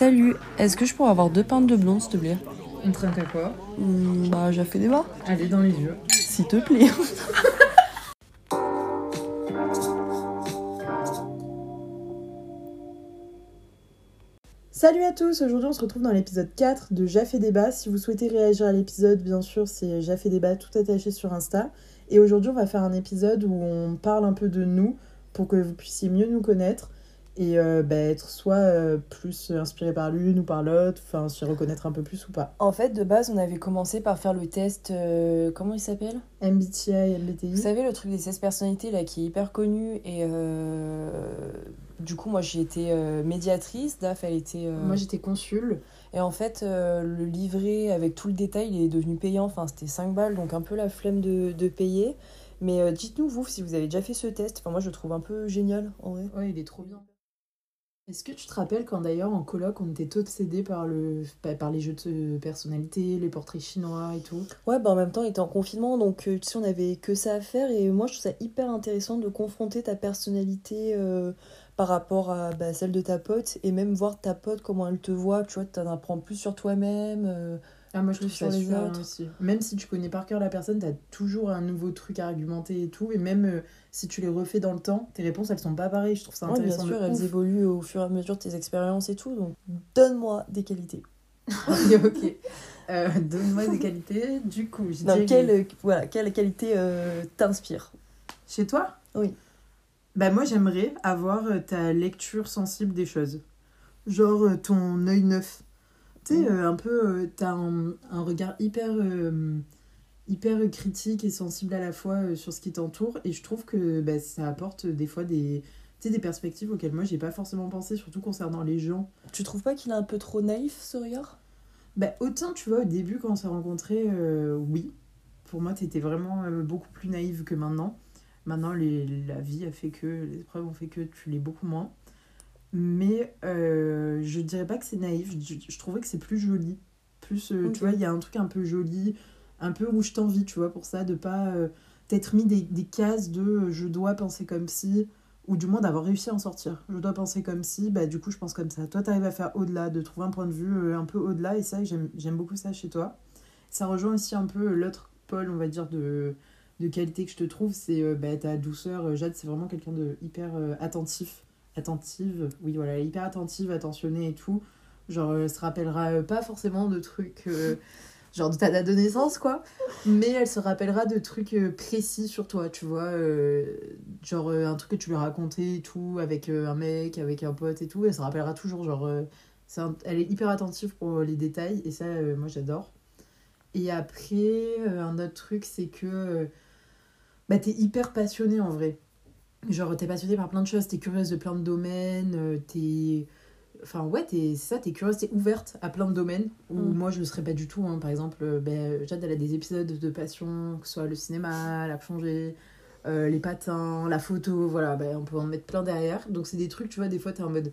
Salut, est-ce que je pourrais avoir deux pintes de blonde, s'il te plaît? On trinque à quoi? Hmm, Bah, j'ai fait des bas. Allez dans les yeux. S'il te plaît. Salut à tous, aujourd'hui on se retrouve dans l'épisode 4 de Jafé Débat. Si vous souhaitez réagir à l'épisode, bien sûr, c'est Jafé Débat tout attaché sur Insta. Et aujourd'hui on va faire un épisode où on parle un peu de nous pour que vous puissiez mieux nous connaître et euh, bah, être soit euh, plus inspiré par l'une ou par l'autre, enfin s'y reconnaître un peu plus ou pas. En fait, de base, on avait commencé par faire le test. euh, comment il s'appelle? MBTI, MBTI. Vous savez, le truc des 16 personnalités là qui est hyper connu. Et euh, du coup, moi j'ai été euh, médiatrice. Daf, elle était. euh, Moi j'étais consul. Et en fait, euh, le livret avec tout le détail, il est devenu payant. Enfin, c'était 5 balles, donc un peu la flemme de, de payer. Mais euh, dites-nous, vous, si vous avez déjà fait ce test. Enfin, moi, je le trouve un peu génial, en vrai. Ouais, il est trop bien. Est-ce que tu te rappelles quand d'ailleurs en coloc on était obsédés par, le, bah, par les jeux de personnalité, les portraits chinois et tout? Ouais, bah en même temps, on était en confinement, donc euh, tu sais, on avait que ça à faire. Et moi, je trouve ça hyper intéressant de confronter ta personnalité euh, par rapport à bah, celle de ta pote. Et même voir ta pote, comment elle te voit. Tu vois, t'en apprends plus sur toi-même. euh. Ah, moi je Plus trouve sur les autres. aussi. Même si tu connais par cœur la personne, t'as toujours un nouveau truc à argumenter et tout. Et même euh, si tu les refais dans le temps, tes réponses elles sont pas pareilles. Je trouve ça Ouais, bien intéressant. sûr, elles ouf. évoluent au fur et à mesure de tes expériences et tout. Donc, donne-moi des qualités. ok, ok. Euh, Donne-moi des qualités. Du coup, je Non, quelle, euh, voilà, quelle qualité euh, t'inspire Chez toi? Oui. Bah moi j'aimerais avoir ta lecture sensible des choses. Genre ton œil neuf. Tu sais, euh, un peu, euh, t'as un, un regard hyper, euh, hyper critique et sensible à la fois sur ce qui t'entoure. Et je trouve que bah, ça apporte des fois des, des perspectives auxquelles moi j'ai pas forcément pensé, surtout concernant les gens. Tu trouves pas qu'il est un peu trop naïf, ce regard? Bah, autant, tu vois, au début, quand on s'est rencontrés, oui. Pour moi, t'étais vraiment beaucoup plus naïve que maintenant. Maintenant, les, la vie a fait que, les épreuves ont fait que tu l'es beaucoup moins. Mais euh, je dirais pas que c'est naïf, je, je trouvais que c'est plus joli. Plus, euh, tu vois, il y a un truc un peu joli, un peu où je t'envie, tu vois, pour ça, de pas euh, t'être mis des, des cases de euh, je dois penser comme si, ou du moins d'avoir réussi à en sortir. Je dois penser comme si, bah du coup, je pense comme ça. Toi, t'arrives à faire au-delà, de trouver un point de vue un peu au-delà, et ça, j'aime beaucoup ça chez toi. Ça rejoint aussi un peu l'autre pôle, on va dire, de, de qualité que je te trouve, c'est bah, ta douceur. Jade, c'est vraiment quelqu'un de hyper attentif. Attentive, oui, voilà, elle est hyper attentive, attentionnée et tout. Genre, elle se rappellera euh, pas forcément de trucs, euh, genre de ta date de naissance, quoi. Mais elle se rappellera de trucs euh, précis sur toi, tu vois. genre, un truc que tu lui as raconté et tout, avec un mec, avec un pote et tout. Elle se rappellera toujours, genre, elle est hyper attentive pour les détails, et ça, moi, j'adore. Et après, un autre truc, c'est que bah, t'es hyper passionnée en vrai. Genre, t'es passionnée par plein de choses, t'es curieuse de plein de domaines, euh, t'es. Enfin, ouais, t'es- c'est ça, t'es curieuse, t'es ouverte à plein de domaines où Mm. moi je le serais pas du tout. hein. Par exemple, euh, ben, Jade, elle a des épisodes de passion, que ce soit le cinéma, la plongée, euh, les patins, la photo, voilà, ben, on peut en mettre plein derrière. Donc, c'est des trucs, tu vois, des fois t'es en mode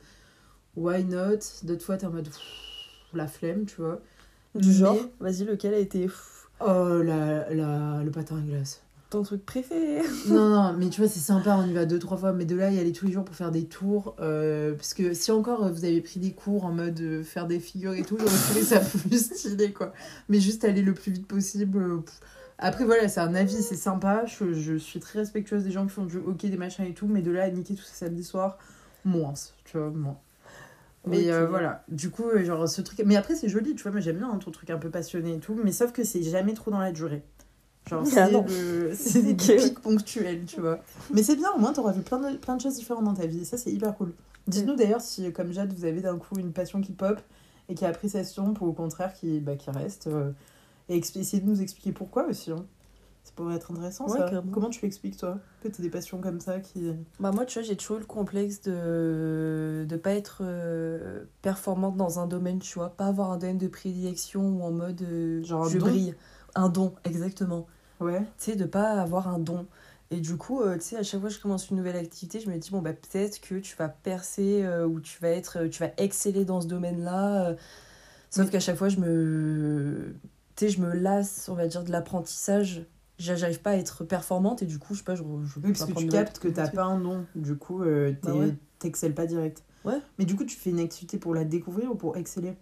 why not, d'autres fois t'es en mode la flemme, tu vois. Du Mais- genre, vas-y, lequel a été Oh, la, la, le patin à glace. Ton truc préféré non, non, mais tu vois, c'est sympa, on y va deux, trois fois, mais de là, y aller tous les jours pour faire des tours. euh, parce que si encore euh, vous avez pris des cours en mode euh, faire des figures et tout, j'aurais trouvé ça plus stylé, quoi. Mais juste aller le plus vite possible. euh. Après, voilà, c'est un avis, c'est sympa. Je, je suis très respectueuse des gens qui font du hockey, des machins et tout, mais de là à niquer tout ça samedi soir, moins, tu vois, moins. Mais euh, voilà, du coup, genre ce truc. Mais après, c'est joli, tu vois, moi j'aime bien hein, ton truc un peu passionné et tout, mais sauf que c'est jamais trop dans la durée. Genre, Ah c'est des pics ponctuels, tu vois. Mais c'est bien, au moins t'auras vu plein de, plein de choses différentes dans ta vie, et ça c'est hyper cool. Dites-nous d'ailleurs si, comme Jade, vous avez d'un coup une passion qui pop et qui a stompe, ou au contraire qui, bah, qui reste. euh, et essayez de nous expliquer pourquoi aussi. hein. Ça pourrait être intéressant Ouais, ça. carrément. Comment tu l'expliques toi Que t'as des passions comme ça qui. Bah moi, tu vois, j'ai toujours eu le complexe de de pas être euh, performante dans un domaine, tu vois, pas avoir un domaine de prédilection ou en mode euh, Genre je don brille. Un don, exactement. Ouais. Tu sais, de pas avoir un don. Et du coup, euh, tu sais, à chaque fois que je commence une nouvelle activité, je me dis, bon, bah peut-être que tu vas percer euh, ou tu vas être, euh, tu vas exceller dans ce domaine-là. euh. Sauf Oui. qu'à chaque fois, je me, tu sais, je me lasse, on va dire, de l'apprentissage. J'a- J'arrive pas à être performante et du coup, je sais pas, je, je Oui, parce que tu captes que t'as pas un nom. Du coup, euh, Bah ouais. t'excelles pas direct. Ouais. Mais du coup, tu fais une activité pour la découvrir ou pour exceller?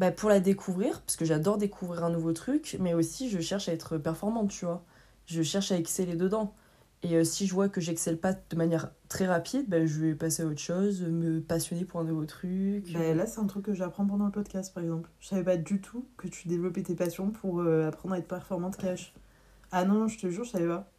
Bah, pour la découvrir, parce que j'adore découvrir un nouveau truc, mais aussi je cherche à être performante, tu vois. Je cherche à exceller dedans. Et euh, si je vois que j'excelle pas de manière très rapide, bah, je vais passer à autre chose, me passionner pour un nouveau truc. Bah, là, c'est un truc que j'apprends pendant le podcast, par exemple. Je savais pas du tout que tu développais tes passions pour euh, apprendre à être performante cash. Ah non, je te jure, je savais pas.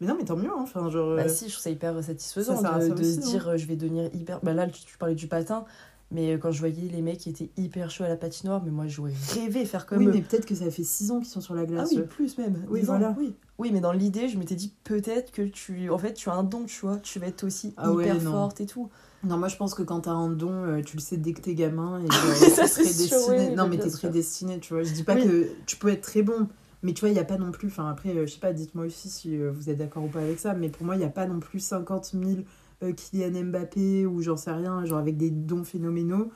Mais non, mais tant mieux, hein. Enfin, genre. Bah euh, si, je trouve ça hyper satisfaisant Ça de, ça de aussi, se hein. dire je vais devenir hyper... Bah là, tu, tu parlais du patin, mais euh, quand je voyais les mecs qui étaient hyper chauds à la patinoire, mais moi j'aurais rêvé faire comme oui, eux. mais peut-être que ça fait 6 ans qu'ils sont sur la Ah glace. oui, eux. plus même. Oui, 10 ans. Oui. oui, mais dans l'idée, je m'étais dit peut-être que tu... En fait, tu as un don, tu vois. Tu vas être aussi Ah hyper forte et tout. Non, moi je pense que quand t'as un don, euh, tu le sais dès que t'es gamin et t'es sûr, oui, oui, non, mais t'es prédestiné, tu vois. Je dis pas que tu peux être très bon, mais tu vois, il n'y a pas non plus. Enfin, après, euh, je sais pas, dites-moi aussi si euh, vous êtes d'accord ou pas avec ça, mais pour moi, il n'y a pas non plus 50 000 euh, Kylian Mbappé ou j'en sais rien, genre avec des dons phénoménaux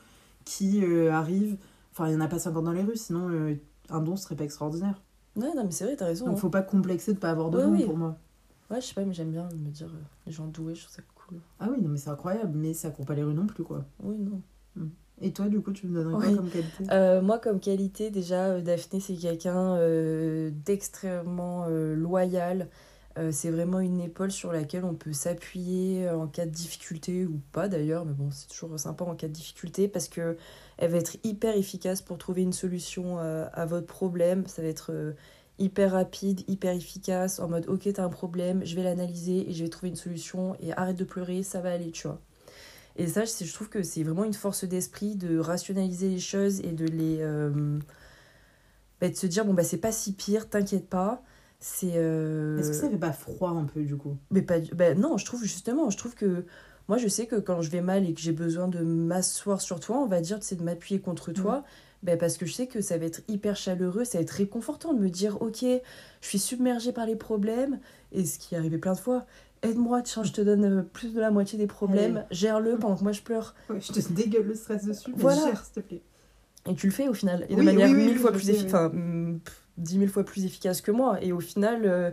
qui euh, arrivent. Enfin, il n'y en a pas 50 dans les rues, sinon euh, un don serait pas extraordinaire. Ouais, non, mais c'est vrai, t'as raison. Donc hein. faut pas complexer de pas avoir de Ouais, don oui. pour moi. Ouais, je sais pas, mais j'aime bien me dire euh, les gens doués, je trouve ça cool. Ah oui, non, mais c'est incroyable, mais ça court pas les rues non plus, quoi. Oui, non. Et toi, du coup, tu me donnerais Oui. quoi comme qualité? Euh, moi, comme qualité, déjà, euh, Daphné, c'est quelqu'un euh, d'extrêmement euh, loyal. Euh, c'est vraiment une épaule sur laquelle on peut s'appuyer euh, en cas de difficulté ou pas d'ailleurs, mais bon, c'est toujours sympa en cas de difficulté parce que elle va être hyper efficace pour trouver une solution euh, à votre problème. Ça va être hyper rapide, hyper efficace, en mode ok, t'as un problème, je vais l'analyser et je vais trouver une solution et arrête de pleurer, ça va aller, tu vois. Et ça, je trouve que c'est vraiment une force d'esprit de rationaliser les choses et de les. bah, de se dire, bon, bah, c'est pas si pire, t'inquiète pas. C'est. euh, Est-ce que ça fait pas froid un peu, du coup? Mais pas du- bah, non, je trouve justement, je trouve que moi je sais que quand je vais mal et que j'ai besoin de m'asseoir sur toi, on va dire, c'est de m'appuyer contre toi, bah, parce que je sais que ça va être hyper chaleureux, ça va être réconfortant de me dire, ok, je suis submergée par les problèmes, et ce qui est arrivé plein de fois, aide-moi, tiens, je te donne euh, plus de la moitié des problèmes, gère-le pendant que moi je pleure. Ouais, je te dégueule le stress dessus, mais Voilà. gère, s'il te plaît. Et tu le fais au final, et de Oui, manière oui, oui, mille fois plus efficace, enfin, mm, dix mille fois plus efficace que moi, et au final, euh,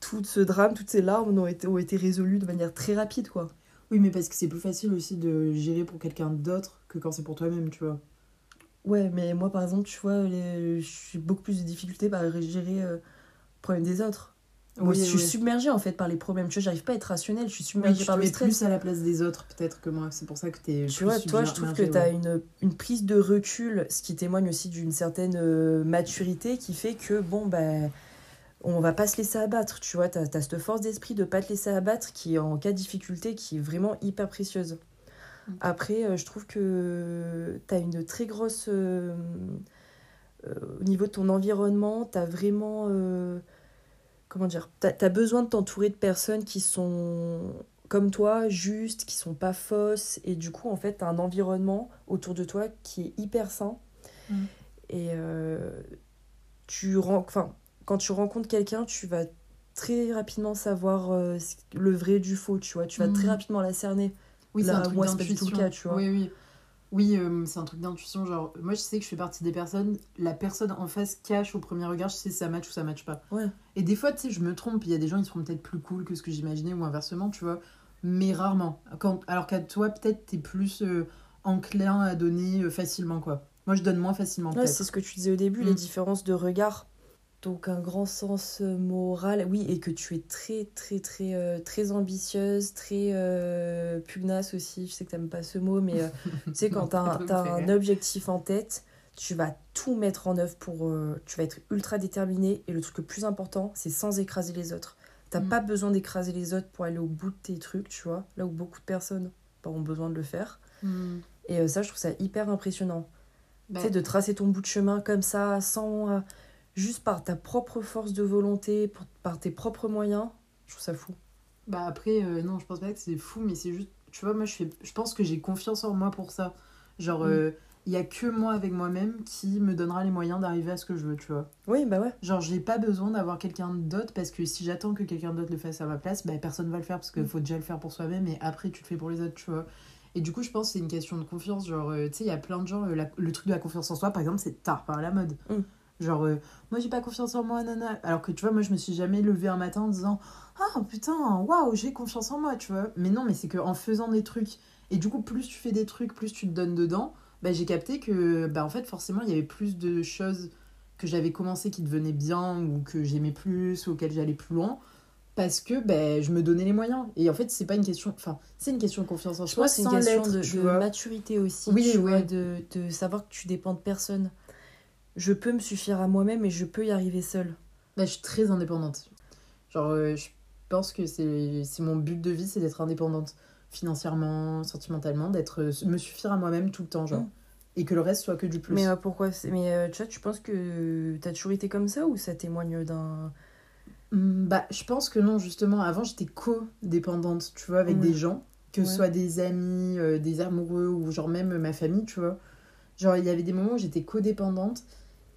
tout ce drame, toutes ces larmes ont été, ont été résolues de manière très rapide, quoi. Oui, mais parce que c'est plus facile aussi de gérer pour quelqu'un d'autre que quand c'est pour toi-même, tu vois. Ouais, mais moi, par exemple, tu vois, les... j'ai beaucoup plus de difficultés à gérer euh, le problème des autres. Moi, Oui, je suis submergée, en fait, par les problèmes. Tu vois, j'arrive pas à être rationnelle, je suis submergée tu par le stress. plus à la place des autres, peut-être, que moi. C'est pour ça que t'es Tu plus vois, toi, je trouve que submergée, tu as ouais. une, une prise de recul, ce qui témoigne aussi d'une certaine euh, maturité qui fait que, bon, ben, on va pas se laisser abattre. Tu vois, tu as, cette force d'esprit de pas te laisser abattre qui, en cas de difficulté, qui est vraiment hyper précieuse. Mm. Après, euh, je trouve que tu as une très grosse. euh, au niveau de ton environnement, tu as vraiment. Comment dire Tu as, besoin de t'entourer de personnes qui sont comme toi, justes, qui sont pas fausses. Et du coup, en fait, tu as un environnement autour de toi qui est hyper sain. Mm. Et euh, tu enfin, quand tu rencontres quelqu'un, tu vas très rapidement savoir euh, le vrai du faux, tu vois. Tu vas Mm. très rapidement la cerner. Oui, c'est Là, un truc moi, c'est pas du tout le cas, tu vois. Oui, oui. Oui, euh, c'est un truc d'intuition. Genre, moi, je sais que je fais partie des personnes. La personne en face cache au premier regard, je sais si ça match ou ça match pas. Ouais. Et des fois, tu sais, je me trompe. Il y a des gens, ils seront peut-être plus cool que ce que j'imaginais ou inversement, tu vois. Mais rarement. Quand... Alors qu'à toi, peut-être, t'es plus euh, enclin à donner euh, facilement, quoi. Moi, je donne moins facilement, Ouais, c'est ce que tu disais au début, Mm. les différences de regard. Donc un grand sens euh, moral, oui, et que tu es très, très, très, euh, très ambitieuse, très euh, pugnace aussi. Je sais que t'aimes pas ce mot, mais euh, tu sais, quand t'as t'as un objectif en tête, tu vas tout mettre en œuvre pour... tu vas être ultra déterminé. Et le truc le plus important, c'est sans écraser les autres. T'as Mm. pas besoin d'écraser les autres pour aller au bout de tes trucs, tu vois. Là où beaucoup de personnes bah, ont besoin de le faire. Hmm. Et ça, je trouve ça hyper impressionnant. Bah, Tu sais, de tracer ton bout de chemin comme ça, sans. Juste par ta propre force de volonté, pour- par tes propres moyens, je trouve ça fou. Bah après, euh, non, je pense pas que c'est fou, mais c'est juste, tu vois, moi je, fais, je pense que j'ai confiance en moi pour ça. Genre, Mm. euh, il y a que moi avec moi-même qui me donnera les moyens d'arriver à ce que je veux, tu vois. Oui, bah ouais. Genre, j'ai pas besoin d'avoir quelqu'un d'autre parce que si j'attends que quelqu'un d'autre le fasse à ma place, bah personne va le faire parce qu'il Mm. faut déjà le faire pour soi-même et après tu le fais pour les autres, tu vois. Et du coup, je pense que c'est une question de confiance. Genre, euh, tu sais, il y a plein de gens, la- le truc de la confiance en soi, par exemple, c'est tard par la mode. Mm. Genre, euh, moi j'ai pas confiance en moi, nana. Alors que tu vois, moi je me suis jamais levée un matin en disant Ah putain, waouh, j'ai confiance en moi, tu vois. Mais non, mais c'est que en faisant des trucs. Et du coup, plus tu fais des trucs, plus tu te donnes dedans, bah, j'ai capté que, bah, en fait, forcément, il y avait plus de choses que j'avais commencé qui devenaient bien ou que j'aimais plus ou auxquelles j'allais plus loin parce que ben je me donnais les moyens. Et en fait c'est pas une question enfin c'est une question de confiance en soi c'est une question de, de maturité aussi oui, tu vois, de, de, savoir que tu dépends de personne je peux me suffire à moi-même et je peux y arriver seule ben, je suis très indépendante genre euh, je pense que c'est mon but de vie c'est d'être indépendante financièrement sentimentalement d'être euh, me suffire à moi-même tout le temps genre mm. et que le reste soit que du plus mais euh, pourquoi mais tu vois tu penses que t'as toujours été comme ça ou ça témoigne d'un Mm, bah, je pense que non, justement. Avant, j'étais co-dépendante, tu vois, avec des gens, que ce soit des amis, des amoureux ou genre même ma famille, tu vois. Genre, il y avait des moments où j'étais codépendante.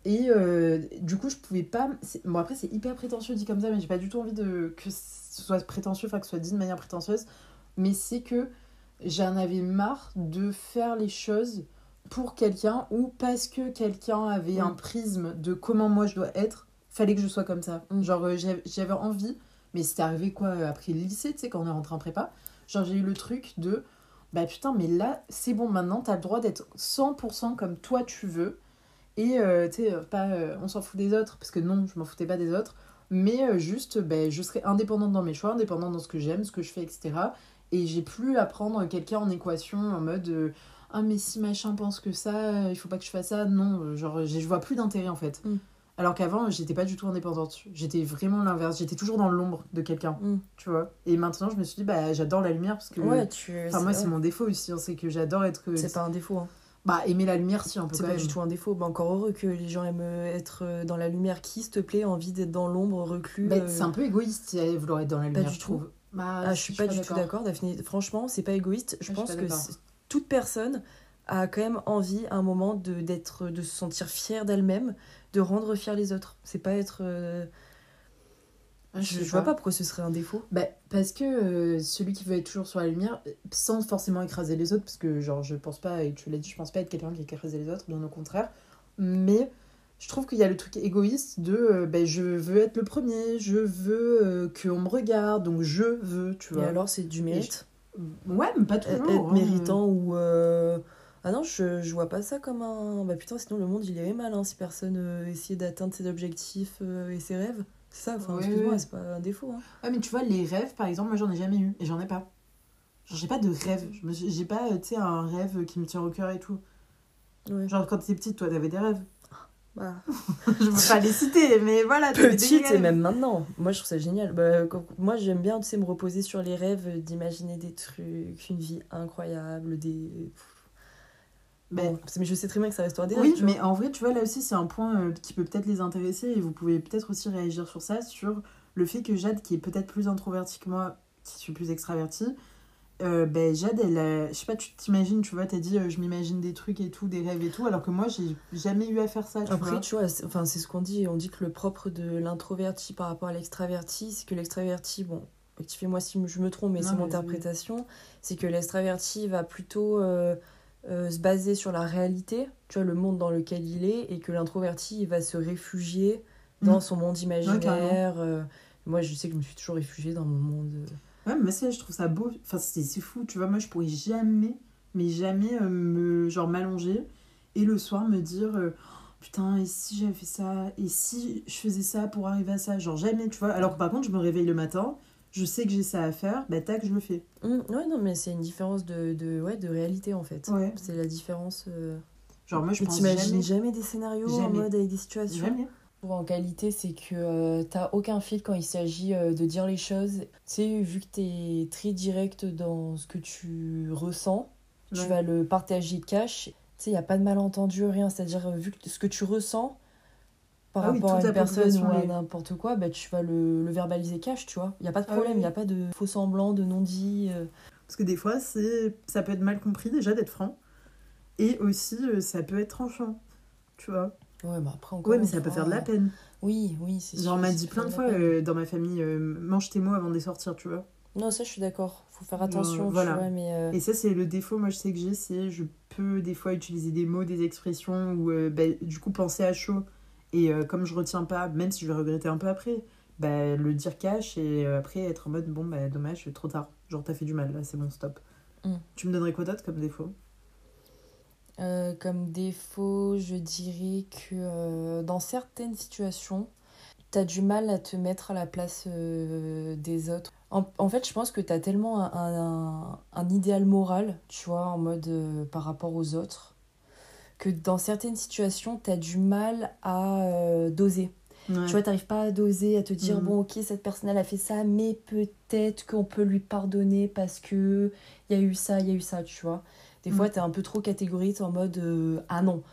Et euh, du coup, je pouvais pas. Bon, après, c'est hyper prétentieux dit comme ça, mais j'ai pas du tout envie de que ce soit prétentieux, enfin que ce soit dit de manière prétentieuse. Mais c'est que j'en avais marre de faire les choses pour quelqu'un ou parce que quelqu'un avait un prisme de comment moi je dois être fallait que je sois comme ça. Mm. Genre, euh, j'avais envie, mais c'était arrivé quoi après le lycée, tu sais, quand on est rentré en prépa. Genre, j'ai eu le truc de bah putain, mais là, c'est bon, maintenant, t'as le droit d'être 100% comme toi tu veux. Et euh, tu sais, pas on s'en fout des autres, parce que non, je m'en foutais pas des autres, mais juste, bah, je serai indépendante dans mes choix, indépendante dans ce que j'aime, ce que je fais, etc. Et j'ai plus à prendre quelqu'un en équation en mode ah, mais si machin pense que ça, il faut pas que je fasse ça. Non, genre, je vois plus d'intérêt en fait. Mm. Alors qu'avant, j'étais pas du tout indépendante. J'étais vraiment l'inverse. J'étais toujours dans l'ombre de quelqu'un, mm. tu vois. Et maintenant, je me suis dit, bah, j'adore la lumière parce que. Ouais, tu. Enfin, moi, c'est mon défaut aussi. Hein, c'est que j'adore être. C'est pas un défaut. Hein. Bah, aimer la lumière, si, un peu. C'est pas du tout un défaut. Bah, encore heureux que les gens aiment être dans la lumière. Qui, s'il te plaît, envie d'être dans l'ombre, reclus bah, euh, C'est un peu égoïste, vouloir être dans la lumière, pas du je trouve. Tout. Bah, ah, je suis pas, du tout d'accord, Daphné. Franchement, c'est pas égoïste. Je pense que toute personne a quand même envie à un moment de, d'être, de se sentir fière d'elle-même, de rendre fier les autres. C'est pas être. Euh, je, vois pas pourquoi ce serait un défaut. Bah, parce que euh, celui qui veut être toujours sur la lumière, sans forcément écraser les autres, parce que genre je pense pas, et tu l'as dit, je pense pas être quelqu'un qui écrase les autres, bien au contraire. Mais je trouve qu'il y a le truc égoïste de euh, bah, je veux être le premier, je veux qu'on me regarde, donc je veux, tu vois. Et alors c'est du mérite Ouais, mais pas toujours. Être hein. méritant ou. Ah non, je, je vois pas ça comme un. Bah putain, sinon le monde il irait mal hein, si personne euh, essayait d'atteindre ses objectifs euh, et ses rêves. C'est ça, enfin, excuse-moi, c'est pas un défaut. Hein. Ah, mais tu vois, les rêves par exemple, moi j'en ai jamais eu et j'en ai pas. Genre, j'ai pas de rêve. J'ai pas, tu sais, un rêve qui me tient au cœur et tout. Genre, quand t'étais petite, toi t'avais des rêves. Bah. je veux pas les citer, mais voilà. Petite et même maintenant. Moi, je trouve ça génial. Bah, moi, j'aime bien, tu sais, me reposer sur les rêves, d'imaginer des trucs, une vie incroyable, des mais je sais très bien que ça restera des Oui, mais en vrai, tu vois, là aussi, c'est un point euh, qui peut peut-être les intéresser et vous pouvez peut-être aussi réagir sur ça, sur le fait que Jade, qui est peut-être plus introvertie que moi, qui suis plus extravertie, euh, ben Jade, elle je sais pas, tu t'imagines, tu vois, t'as dit euh, je m'imagine des trucs et tout, des rêves et tout, alors que moi, j'ai jamais eu à faire ça. Tu Après, vois. tu vois, enfin, c'est ce qu'on dit, on dit que le propre de l'introverti par rapport à l'extraverti, c'est que l'extraverti, bon, rectifiez-moi si je me trompe, mais c'est mon interprétation, c'est que l'extraverti va plutôt. Euh, se baser sur la réalité, tu vois, le monde dans lequel il est, et que l'introverti, il va se réfugier dans mm. son monde imaginaire. Euh. moi, je sais que je me suis toujours réfugiée dans mon monde. Euh. Ouais, mais c'est, je trouve ça beau. Enfin, c'est fou, tu vois. Moi, je pourrais jamais, mais jamais me, genre, m'allonger et le soir me dire. putain, et si j'avais fait ça Et si je faisais ça pour arriver à ça? Genre jamais, tu vois. Alors que par contre, je me réveille le matin je sais que j'ai ça à faire, bah tac, je le fais. Mmh, ouais, non, mais c'est une différence de, de, ouais, de réalité en fait. C'est la différence. Euh, Genre, moi je pense jamais... jamais des scénarios en mode avec des situations Jamais. En qualité, c'est que euh, t'as aucun fil quand il s'agit euh, de dire les choses. Tu sais, vu que t'es très direct dans ce que tu ressens, tu vas le partager cash. Tu sais, il n'y a pas de malentendu, rien. C'est-à-dire, vu que ce que tu ressens, par ah rapport à une personne ou à n'importe quoi, bah, tu vas le, le, verbaliser cash, tu vois. Il n'y a pas de ah problème, il n'y a pas de faux semblant, de non-dit. Euh. Parce que des fois, c'est ça peut être mal compris déjà d'être franc. Et aussi, euh, ça peut être tranchant, tu vois. Ouais, bah après encore. Ouais, mais ça peut faire de la peine. Oui, oui, c'est Genre, on m'a dit plein de fois euh, dans ma famille, mange tes mots avant de les sortir, tu vois. Non, ça, je suis d'accord. Faut faire attention, voilà. tu vois, mais... Et ça, c'est le défaut, moi, je sais que j'ai, c'est je peux des fois utiliser des mots, des expressions, ou bah, du coup penser à chaud et euh, comme je retiens pas, même si je vais regretter un peu après, bah, le dire cash et euh, après être en mode bon, bah dommage, trop tard. Genre, t'as fait du mal, là, c'est bon, stop. Mm. Tu me donnerais quoi d'autre comme défaut? Euh, comme défaut, je dirais que dans certaines situations, t'as du mal à te mettre à la place des autres. En, en fait, je pense que t'as tellement un, un, un idéal moral, tu vois, en mode par rapport aux autres, que dans certaines situations, t'as du mal à euh, doser. Ouais. Tu vois, t'arrives pas à doser, à te dire, Mhm. bon, ok, cette personne, elle a fait ça, mais peut-être qu'on peut lui pardonner parce que il y a eu ça, il y a eu ça, tu vois. Des fois, Mhm. t'es un peu trop catégorique en mode, euh, ah non,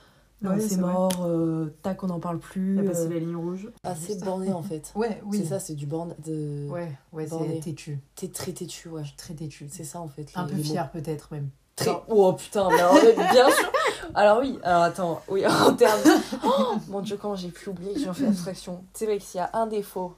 non, Ouais, c'est mort, euh, tac, on n'en parle plus. T'as passé la ligne rouge. Ah, c'est borné en fait. Ouais, oui. C'est ça, c'est du borne. De... Ouais, ouais, c'est têtu. T'es très têtu, ouais. Très têtu. C'est ça en fait. Un les- peu les fier peut-être même. Très... Oh putain, mais alors, bien sûr. Alors oui, alors attends, oui, en termes. Oh, mon dieu, comment j'ai pu oublier, j'en fais abstraction. C'est vrai que s'il y a un défaut.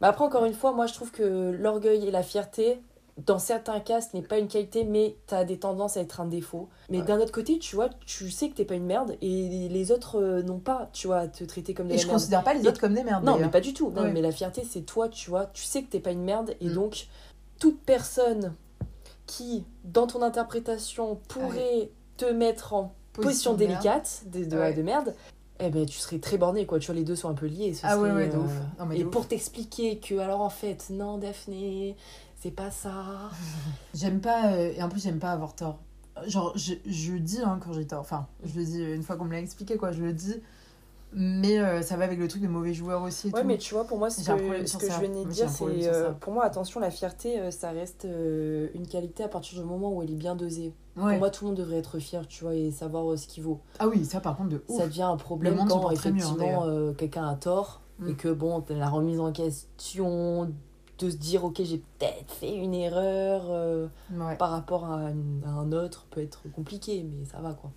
Mais après, encore une fois, moi je trouve que l'orgueil et la fierté, dans certains cas, ce n'est pas une qualité, mais t'as des tendances à être un défaut. Mais Ouais. d'un autre côté, tu vois, tu sais que t'es pas une merde et les autres euh, n'ont pas, tu vois, à te traiter comme de Et la je merde. considère pas les Et- autres comme des merdes. Non, mais pas du tout. Non, Ouais. mais la fierté, c'est toi, tu vois. Tu sais que t'es pas une merde. Et Mm. donc, toute personne qui, dans ton interprétation, pourrait te mettre en position, délicate de, de, Ouais. de merde, eh ben, tu serais très borné, quoi. Tu vois, les deux sont un peu liés. ce Ah ouais, serait, ouais, de euh, ouf. Non, mais et de pour t'expliquer que, alors en fait, non, Daphné, c'est pas ça. J'aime pas, euh, et en plus j'aime pas avoir tort. Genre, je, je dis hein, quand j'ai tort, enfin, je le dis une fois qu'on me l'a expliqué, quoi, je le dis, mais euh, ça va avec le truc des mauvais joueurs aussi et Ouais, tout. mais tu vois, pour moi, ce que, ce que je venais de dire, c'est. euh, pour moi, attention, la fierté, euh, ça reste euh, une qualité à partir du moment où elle est bien dosée. Ouais. Pour moi, tout le monde devrait être fier, tu vois, et savoir ce qu'il vaut. Ah oui, ça par contre de ouf. Ça devient un problème quand hein, effectivement quelqu'un a tort Mm. et que bon, la remise en question de se dire ok, j'ai peut-être fait une erreur Ouais. par rapport à, une- à un autre peut être compliqué, mais ça va quoi.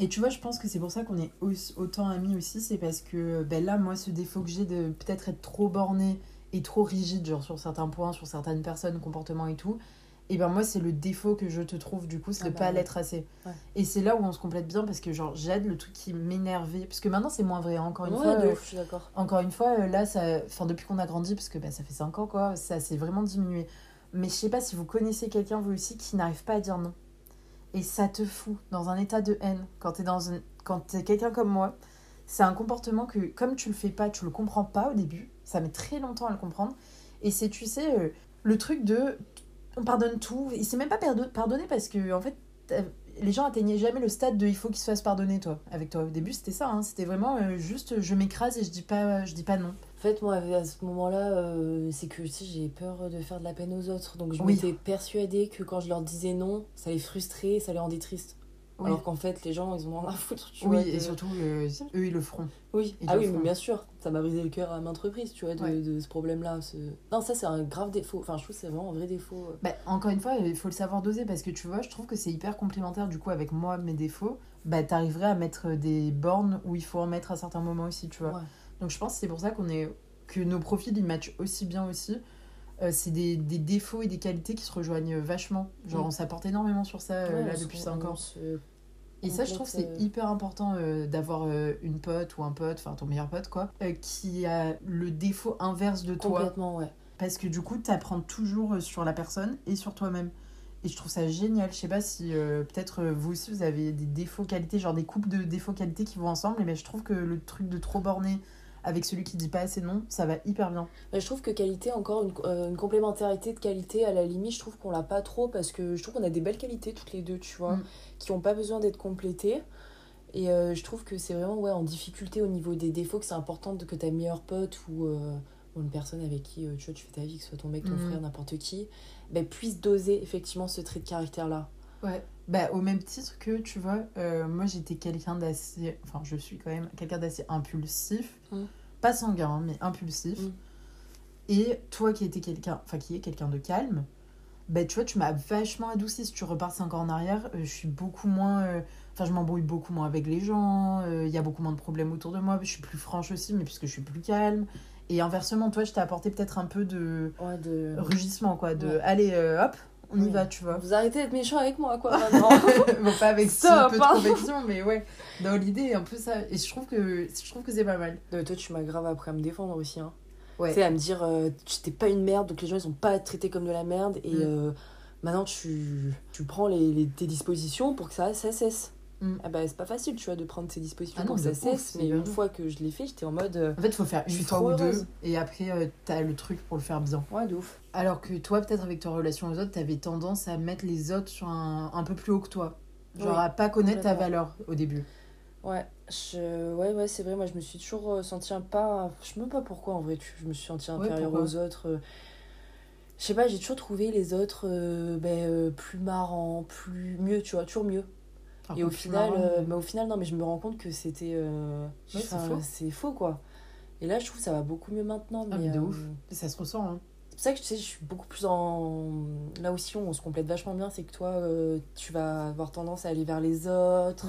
Et tu vois, je pense que c'est pour ça qu'on est autant amis aussi, c'est parce que ben là, moi, ce défaut que j'ai de peut-être être trop borné et trop rigide, genre sur certains points, sur certaines personnes, comportements et tout, et ben moi, c'est le défaut que je te trouve, du coup, c'est Ah de bah pas ouais. l'être assez. Ouais. Et c'est là où on se complète bien parce que, genre, j'aide le truc qui m'énervait, parce que maintenant, c'est moins vrai, hein, encore une Ouais, fois. euh, je suis d'accord. Encore une fois, euh, là, ça, enfin, depuis qu'on a grandi, parce que bah, ça fait 5 ans, quoi, ça s'est vraiment diminué. Mais je sais pas si vous connaissez quelqu'un, vous aussi, qui n'arrive pas à dire non. Et ça te fout dans un état de haine. Quand t'es dans une... quand t'es quelqu'un comme moi, c'est un comportement que, comme tu le fais pas, tu le comprends pas au début. Ça met très longtemps à le comprendre. Et c'est, tu sais, euh, le truc de. On pardonne tout. Et c'est même pas pardonner parce que, en fait, les gens atteignaient jamais le stade de il faut qu'ils se fassent pardonner, toi, avec toi. Au début, c'était ça. hein. C'était vraiment euh, juste je m'écrase et je dis pas, je dis pas non. En fait, moi, à ce moment-là, euh, c'est que aussi j'ai peur de faire de la peine aux autres. Donc je Oui. m'étais persuadée que quand je leur disais non, ça les frustrait, ça les rendait tristes. Oui. Alors qu'en fait, les gens, ils ont rien à foutre, tu oui, vois. de- et surtout, euh, eux, ils le feront. Oui, Ils ah oui, mais bien sûr, ça m'a brisé le cœur à maintes reprises, tu vois, de, Ouais. de ce problème-là. Ce... Non, ça, c'est un grave défaut. Enfin, je trouve que c'est vraiment un vrai défaut. euh. Bah, encore une fois, il faut le savoir doser parce que tu vois, je trouve que c'est hyper complémentaire du coup avec moi, mes défauts. Bah, t'arriverais à mettre des bornes où il faut en mettre à certains moments aussi, tu vois. Ouais. Donc je pense que c'est pour ça qu'on est que nos profils ils matchent aussi bien aussi. Euh, c'est des, des défauts et des qualités qui se rejoignent vachement. Genre Mm. on s'apporte énormément sur ça euh, Ouais, là depuis on 5 ans. se- Et ça, je trouve que c'est euh, hyper important euh, d'avoir euh, une pote ou un pote, enfin ton meilleur pote quoi, qui a le défaut inverse de toi. Complètement, ouais. Parce que du coup, tu apprends toujours sur la personne et sur toi-même. Et je trouve ça génial. Je sais pas si peut-être vous aussi vous avez des défauts qualités, genre des couples de défauts qualités qui vont ensemble. Mais je trouve que le truc de trop borné avec celui qui dit pas assez non, ça va hyper bien. Je trouve que qualité, encore une, euh, une complémentarité de qualité, à la limite, je trouve qu'on l'a pas trop parce que je trouve qu'on a des belles qualités toutes les deux, tu vois, Mm. qui ont pas besoin d'être complétées. Et euh, je trouve que c'est vraiment ouais, en difficulté au niveau des défauts que c'est important que ta meilleure pote ou, euh, une personne avec qui tu, vois, tu fais ta vie, que ce soit ton mec, ton Mm. frère, n'importe qui, ben, puisse doser effectivement ce trait de caractère-là. Ouais. Bah, au même titre que, tu vois, euh, moi j'étais quelqu'un d'assez. Enfin, je suis quand même quelqu'un d'assez impulsif. Mm. Pas sanguin, hein, mais impulsif. Mm. Et toi qui étais quelqu'un. Enfin, qui est quelqu'un de calme, bah, tu vois, tu m'as vachement adouci. Si tu repars 5 ans en arrière, euh, je suis beaucoup moins. euh, Enfin, je m'embrouille beaucoup moins avec les gens. Il y a beaucoup moins de problèmes autour de moi. Je suis plus franche aussi, mais puisque je suis plus calme. Et inversement, toi, je t'ai apporté peut-être un peu de Ouais, de... rugissement, quoi. De Ouais. allez, euh, hop, on y va, tu vois. Vous arrêtez d'être méchant avec moi, quoi, maintenant. bon, pas avec si Stop, peu de conviction, mais ouais, dans l'idée, un peu ça. Et je trouve que, je trouve que c'est pas mal. Euh, toi, tu m'as grave appris à me défendre aussi. Hein. Ouais. Tu sais, à me dire, euh, tu t'es pas une merde, donc les gens ils sont pas traiter comme de la merde. Et Mm. euh, Maintenant, tu, tu prends les, les- tes dispositions pour que ça, ça cesse. Mm. Ah bah, c'est pas facile, tu vois, de prendre tes dispositions Ah pour ça cesse. Mais une fois que je l'ai fait, j'étais en mode. euh, En fait, il faut faire Je une suis fois ou deux, et après, euh, t'as le truc pour le faire bien. Ouais, de ouf. Alors que toi, peut-être avec ta relation aux autres, t'avais tendance à mettre les autres sur un, un peu plus haut que toi. Genre Oui, à pas connaître ta valeur au début. Ouais, je... ouais, ouais, c'est vrai. Moi, je me suis toujours euh, sentie un pas. Je sais même pas pourquoi en vrai. Je me suis sentie inférieure aux autres. euh. Je sais pas, j'ai toujours trouvé les autres euh, ben, euh, plus marrants, plus mieux, tu vois, toujours mieux. Par Et au contre, final, euh, mais- mais au final, non, mais je me rends compte que c'était. euh, Ouais, c'est faux. quoi. Et là, je trouve que ça va beaucoup mieux maintenant. Ah, Mais, mais de euh, ouf. ça se ressent. Hein. C'est pour ça que tu sais, je suis beaucoup plus en. Là aussi, on se complète vachement bien. C'est que toi, tu vas avoir tendance à aller vers les autres.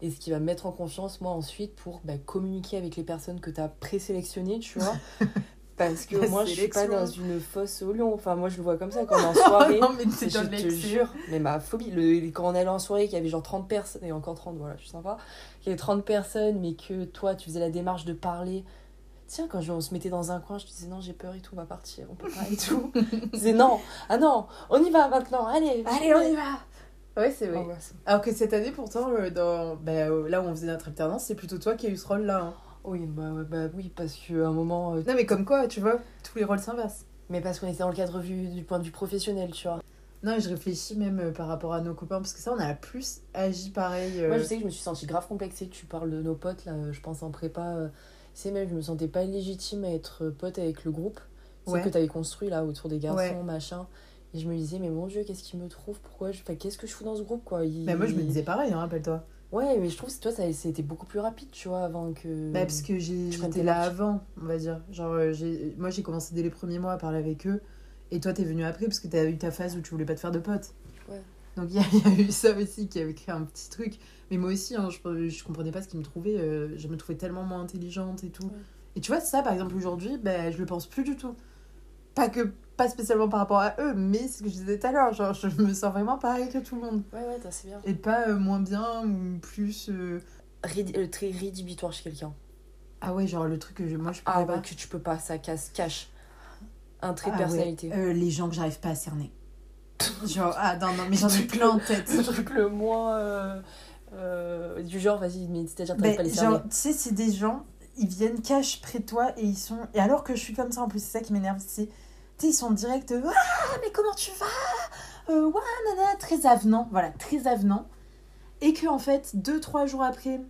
Et ce qui va me mettre en confiance, moi, ensuite, pour bah, communiquer avec les personnes que tu as présélectionnées, tu vois. Parce que La moi, je suis pas dans une fosse au lion. Enfin, moi, je le vois comme ça quand on est en soirée. non, mais je te l'excès. jure, mais ma phobie, le, quand on allait en soirée, qu'il y avait genre 30 personnes, et encore 30, voilà, je suis sympa, qu'il y avait 30 personnes, mais que toi, tu faisais la démarche de parler. Tiens, quand je- on se mettait dans un coin, je disais non, j'ai peur et tout, on va partir, on peut pas et tout. je disais non, ah non, on y va maintenant, allez, Allez, on y va Ouais, c'est vrai. Ah Alors que cette année, pourtant, euh, dans... bah, euh, là où on faisait notre alternance, c'est plutôt toi qui as eu ce rôle-là. hein. Oui, bah, bah oui, parce qu'à un moment. euh, Non, mais comme quoi, tu vois, tous les rôles s'inversent. Mais parce qu'on était dans le cadre vu, du point de vue professionnel, tu vois. Non, et je réfléchis même euh, par rapport à nos copains, parce que ça, on a plus agi pareil. euh, Moi, je sais que je me suis sentie grave complexée tu parles de nos potes, là, je pense en prépa. euh, C'est même, je me sentais pas légitime à être pote avec le groupe sais, Ouais. que tu avais construit là autour des garçons, Ouais. machin. Et je me disais, mais mon Dieu, qu'est-ce qu'il me trouve Pourquoi je... enfin, Qu'est-ce que je fous dans ce groupe, quoi Il- Bah, moi, je me disais pareil, hein, rappelle-toi. Ouais, mais je trouve que toi, ça, c'était beaucoup plus rapide, tu vois, avant que. Bah, parce que j'étais là avant, on va dire. Genre, euh, moi, j'ai commencé dès les premiers mois à parler avec eux. Et toi, t'es venu après, parce que t'as eu ta phase où tu voulais pas te faire de potes. Ouais. Donc, il y, a- y a eu ça aussi qui avait créé un petit truc. Mais moi aussi, hein, je, je comprenais pas ce qu'ils me trouvaient. euh, je me trouvais tellement moins intelligente et tout. Ouais. Et tu vois, ça, par exemple, aujourd'hui, bah, je le pense plus du tout. Pas que pas spécialement par rapport à eux, mais ce que je disais tout à l'heure. Genre, je me sens vraiment pareil que tout le monde. Ouais, ouais, c'est bien. Et pas euh, moins bien ou plus. euh, Rédi- euh, très rédhibitoire chez quelqu'un. Ah ouais, genre le truc que je- moi je pourrais Ah pas. ouais, que tu peux pas, ça casse, cache. Un trait de Ah ouais, personnalité. euh, les gens que j'arrive pas à cerner. Genre, ah non, non, mais j'en ai plein en tête. Le truc le moins. du genre, vas-y, mais c'est-à-dire, t'arrives Ben, pas à les cerner. genre, tu sais, c'est des gens, ils viennent cash près de toi et ils sont. Et alors que je suis comme ça, en plus, c'est ça qui m'énerve, c'est. Sais, ils sont direct. euh, Ah, mais comment tu vas? Euh, nana, très avenant. Voilà, très avenant. Et que, en fait, deux, trois jours après,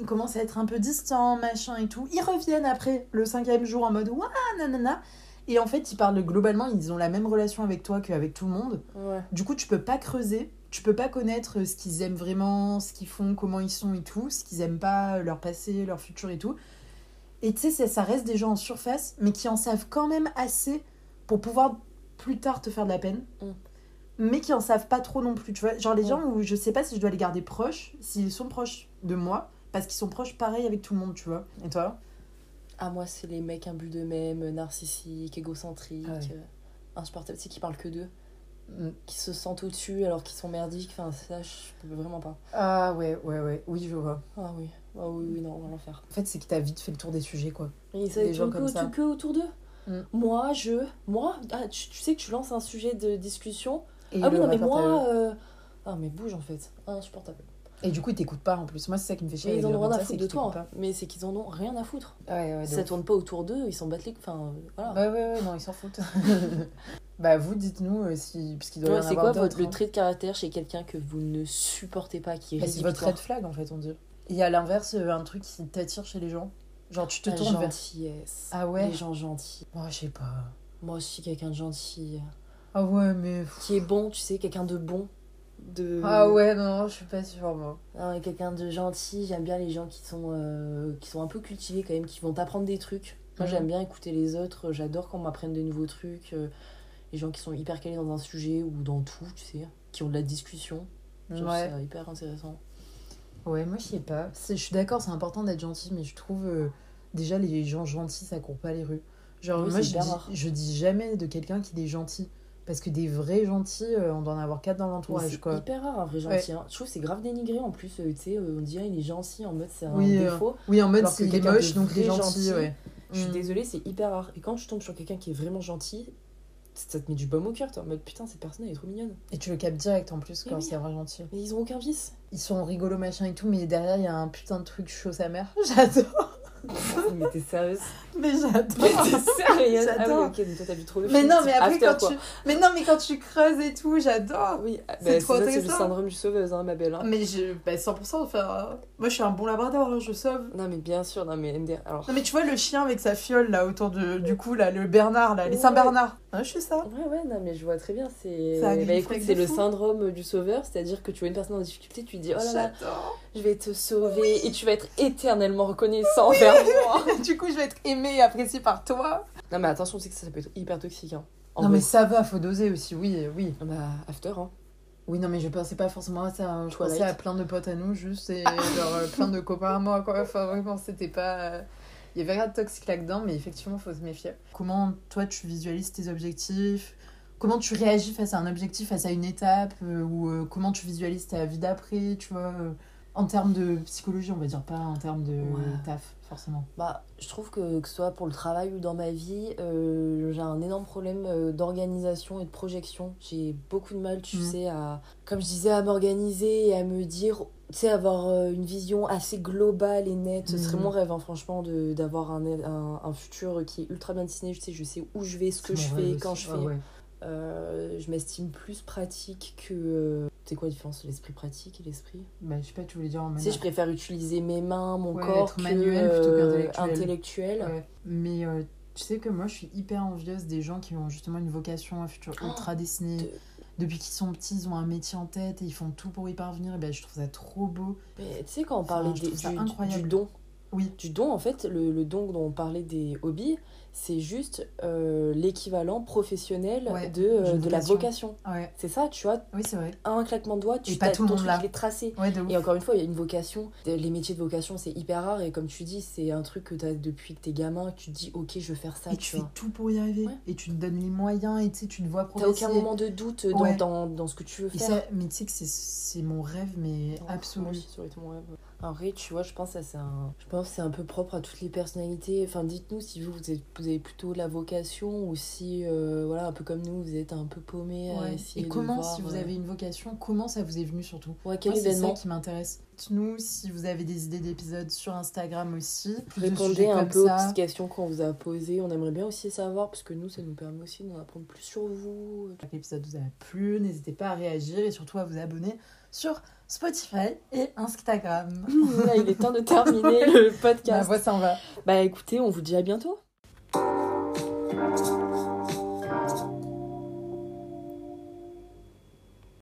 ils commencent à être un peu distants, machin et tout. Ils reviennent après, le cinquième jour, en mode Ouais, nanana. Et en fait, ils parlent globalement, ils ont la même relation avec toi qu'avec tout le monde. Ouais. Du coup, tu peux pas creuser, tu peux pas connaître ce qu'ils aiment vraiment, ce qu'ils font, comment ils sont et tout, ce qu'ils aiment pas, leur passé, leur futur et tout. Et tu sais, ça, ça reste des gens en surface, mais qui en savent quand même assez pour pouvoir plus tard te faire de la peine. Mm. Mais qui en savent pas trop non plus, tu vois. Genre les Ouais. gens où je sais pas si je dois les garder proches, s'ils sont proches de moi, parce qu'ils sont proches pareil avec tout le monde, tu vois. Et toi? Ah, moi, c'est les mecs imbus d'eux-mêmes, narcissiques, égocentriques, Ah ouais. euh, insupportables, qui parlent que d'eux, Mm. qui se sentent au-dessus alors qu'ils sont merdiques. Enfin, ça, je peux vraiment pas. Ah ouais, ouais, ouais, oui, je vois. Ah oui, ah oui, oui, non, on va l'en faire. En fait, c'est que t'as vite fait le tour des sujets, quoi. Et ça Des gens comme que, ça. que autour d'eux? Mm. Moi, je. Moi, ah, tu, tu sais que tu lances un sujet de discussion. Et ah oui, non, mais moi. euh, Ah, mais bouge en fait. Insupportable. Et du coup, ils t'écoutent pas en plus. Moi, c'est ça qui me fait chier. Mais ils en ont rien à foutre de toi. hein. Mais c'est qu'ils en ont rien à foutre. Ouais, ouais, ça tourne pas autour d'eux, ils s'en battent les. Enfin, voilà. Ouais, ouais, ouais, non, ils s'en foutent. bah, vous, dites-nous euh, si. Parce qu'il doit y Ouais, c'est quoi votre, le hein. trait de caractère chez quelqu'un que vous ne supportez pas, qui est Bah, c'est votre red flag en fait, on dit. Et à l'inverse, euh, un truc qui t'attire chez les gens. Genre, tu te La tournes vers. gentillesse. Ah ouais Les gens gentils. Oh, je sais pas. Moi aussi, quelqu'un de gentil. Ah ouais, mais. Qui est bon, tu sais, quelqu'un de bon. De... Ah ouais, non, non, je suis pas sûre, moi. Ah, quelqu'un de gentil, j'aime bien les gens qui sont, euh, qui sont un peu cultivés quand même, qui vont t'apprendre des trucs. Moi Mhm. j'aime bien écouter les autres, j'adore quand on m'apprenne des nouveaux trucs. euh, les gens qui sont hyper calés dans un sujet ou dans tout, tu sais, qui ont de la discussion. Ouais. ça hyper intéressant. Ouais, moi, je sais pas. Je suis d'accord, c'est important d'être gentil, mais je trouve. euh, déjà, les gens gentils, ça court pas les rues. Genre, Oui, moi, je dis, rare. je dis jamais de quelqu'un qui est gentil. Parce que des vrais gentils, euh, on doit en avoir quatre dans l'entourage, C'est hyper rare un vrai gentil. hein. Je trouve que c'est grave dénigré en plus. euh, tu sais, on dirait il est gentil en mode c'est un Oui, défaut. Oui, en mode, c'est moche, donc il est vrai gentil, gentil, ouais. Je suis Mm. désolée, c'est hyper rare. Et quand je tombe sur quelqu'un qui est vraiment gentil, ça te met du baume au cœur, t'es en mode putain, cette personne elle est trop mignonne. Et tu le captes direct en plus Mais quand oui. c'est vraiment gentil. Mais ils ont aucun vice. Ils sont rigolos machin et tout, mais derrière il y a un putain de truc chaud sa mère. J'adore. mais t'es sérieuse Mais j'adore. Mais t'es sérieuse Ah oui, J'adore. ok, donc toi t'as vu trop le Mais film, non, mais après After, quand quoi. tu, mais non, mais quand tu creuses et tout, j'adore. Oui, C'est bah, trop ça, c'est le intéressant. syndrome du sauveuse, hein, ma belle. hein. Mais je, bah 100%. Enfin, moi je suis un bon labrador, hein, je sauve. Non, mais bien sûr, non, mais MDR. Alors, Non mais tu vois le chien avec sa fiole là autour de, du cou là, le Bernard là, les Ouais. Ouais, je suis ça. Ouais, ouais, non, mais je vois très bien. C'est bah, c'est le fou. syndrome du sauveur, c'est-à-dire que tu vois une personne en difficulté, tu te dis oh là là, je vais te sauver et tu vas être éternellement reconnaissant envers moi. du coup je vais être aimée et appréciée par toi. Non, mais attention, c'est que ça, ça peut être hyper toxique. Hein. Non mais ça va, faut doser aussi, oui, oui. Bah, after, hein. Oui, non mais je pensais pas forcément à ça. hein. Je Twilight. pensais à plein de potes à nous juste et genre euh, plein de copains à moi quoi. Enfin vraiment c'était pas... Il y avait rien de toxique là-dedans mais effectivement faut se méfier. Comment toi tu visualises tes objectifs? Comment tu réagis face à un objectif, face à une étape euh, Ou euh, comment tu visualises ta vie d'après, tu vois euh, En termes de psychologie on va dire, pas en termes de Ouais. taf forcément. Bah, je trouve que que ce soit pour le travail ou dans ma vie, j'ai un énorme problème d'organisation et de projection. J'ai beaucoup de mal, tu Mhm. sais, à, comme je disais, à m'organiser et à me dire, tu sais, avoir euh, une vision assez globale et nette. Ce serait Mhm. mon rêve, hein, franchement, d'avoir un, un, un futur qui est ultra bien dessiné. Je sais, je sais où je vais, ce que je fais, quand aussi. je Ah fais. ouais. Euh, je m'estime plus pratique que. euh, C'est quoi la différence entre l'esprit pratique et l'esprit Bah, je sais pas, tu voulais dire en Tu sais, je préfère utiliser mes mains, mon Ouais, corps, être que manuel plutôt qu'intellectuel. intellectuel. Ouais. Mais euh, tu sais que moi, je suis hyper envieuse des gens qui ont justement une vocation, un futur Oh, ultra dessiné. de- Depuis qu'ils sont petits, ils ont un métier en tête et ils font tout pour y parvenir. Et ben, je trouve ça trop beau. Mais tu sais, quand on parlait des- du, incroyable. du don, Oui. du don, en fait, le, le don dont on parlait des hobbies, c'est juste euh, l'équivalent professionnel Ouais, de, euh, de la vocation. Ouais, C'est ça, tu vois, oui, c'est vrai. un claquement de doigts, tu Et pas t'as- tout le monde est tracé. Ouais. Et encore une fois, il y a une vocation. Les métiers de vocation, c'est hyper rare. Et comme tu dis, c'est un truc que tu as depuis que t'es gamin, que tu te dis, ok, je veux faire ça, Et tu tu fais vois. tout pour y arriver. Et tu te donnes les moyens et tu te vois T'as progresser. aucun moment de doute dans, dans, dans ce que tu veux Et faire. ça, mais tu sais que c'est- mon rêve, mais Oh, absolu. moi aussi, ça aurait été mon rêve. Vrai, tu vois, je pense que c'est un... je pense c'est un peu propre à toutes les personnalités. Enfin, dites-nous si vous, vous, êtes, vous avez plutôt la vocation ou si, euh, voilà, un peu comme nous, vous êtes un peu paumé Ouais. Et comment, voir, si vous euh, avez une vocation, comment ça vous est venu surtout? Ouais, quel Moi, c'est ça qui m'intéresse. Dites-nous si vous avez des idées d'épisodes sur Instagram aussi. Répondez un peu aux petites questions qu'on vous a posées. On aimerait bien aussi savoir, parce que nous, ça nous permet aussi d'en apprendre plus sur vous. L'épisode vous a plu, n'hésitez pas à réagir et surtout à vous abonner sur Spotify et Instagram. Là, il est temps de terminer le Ma podcast. voix s'en va. Bah écoutez, on vous dit à bientôt.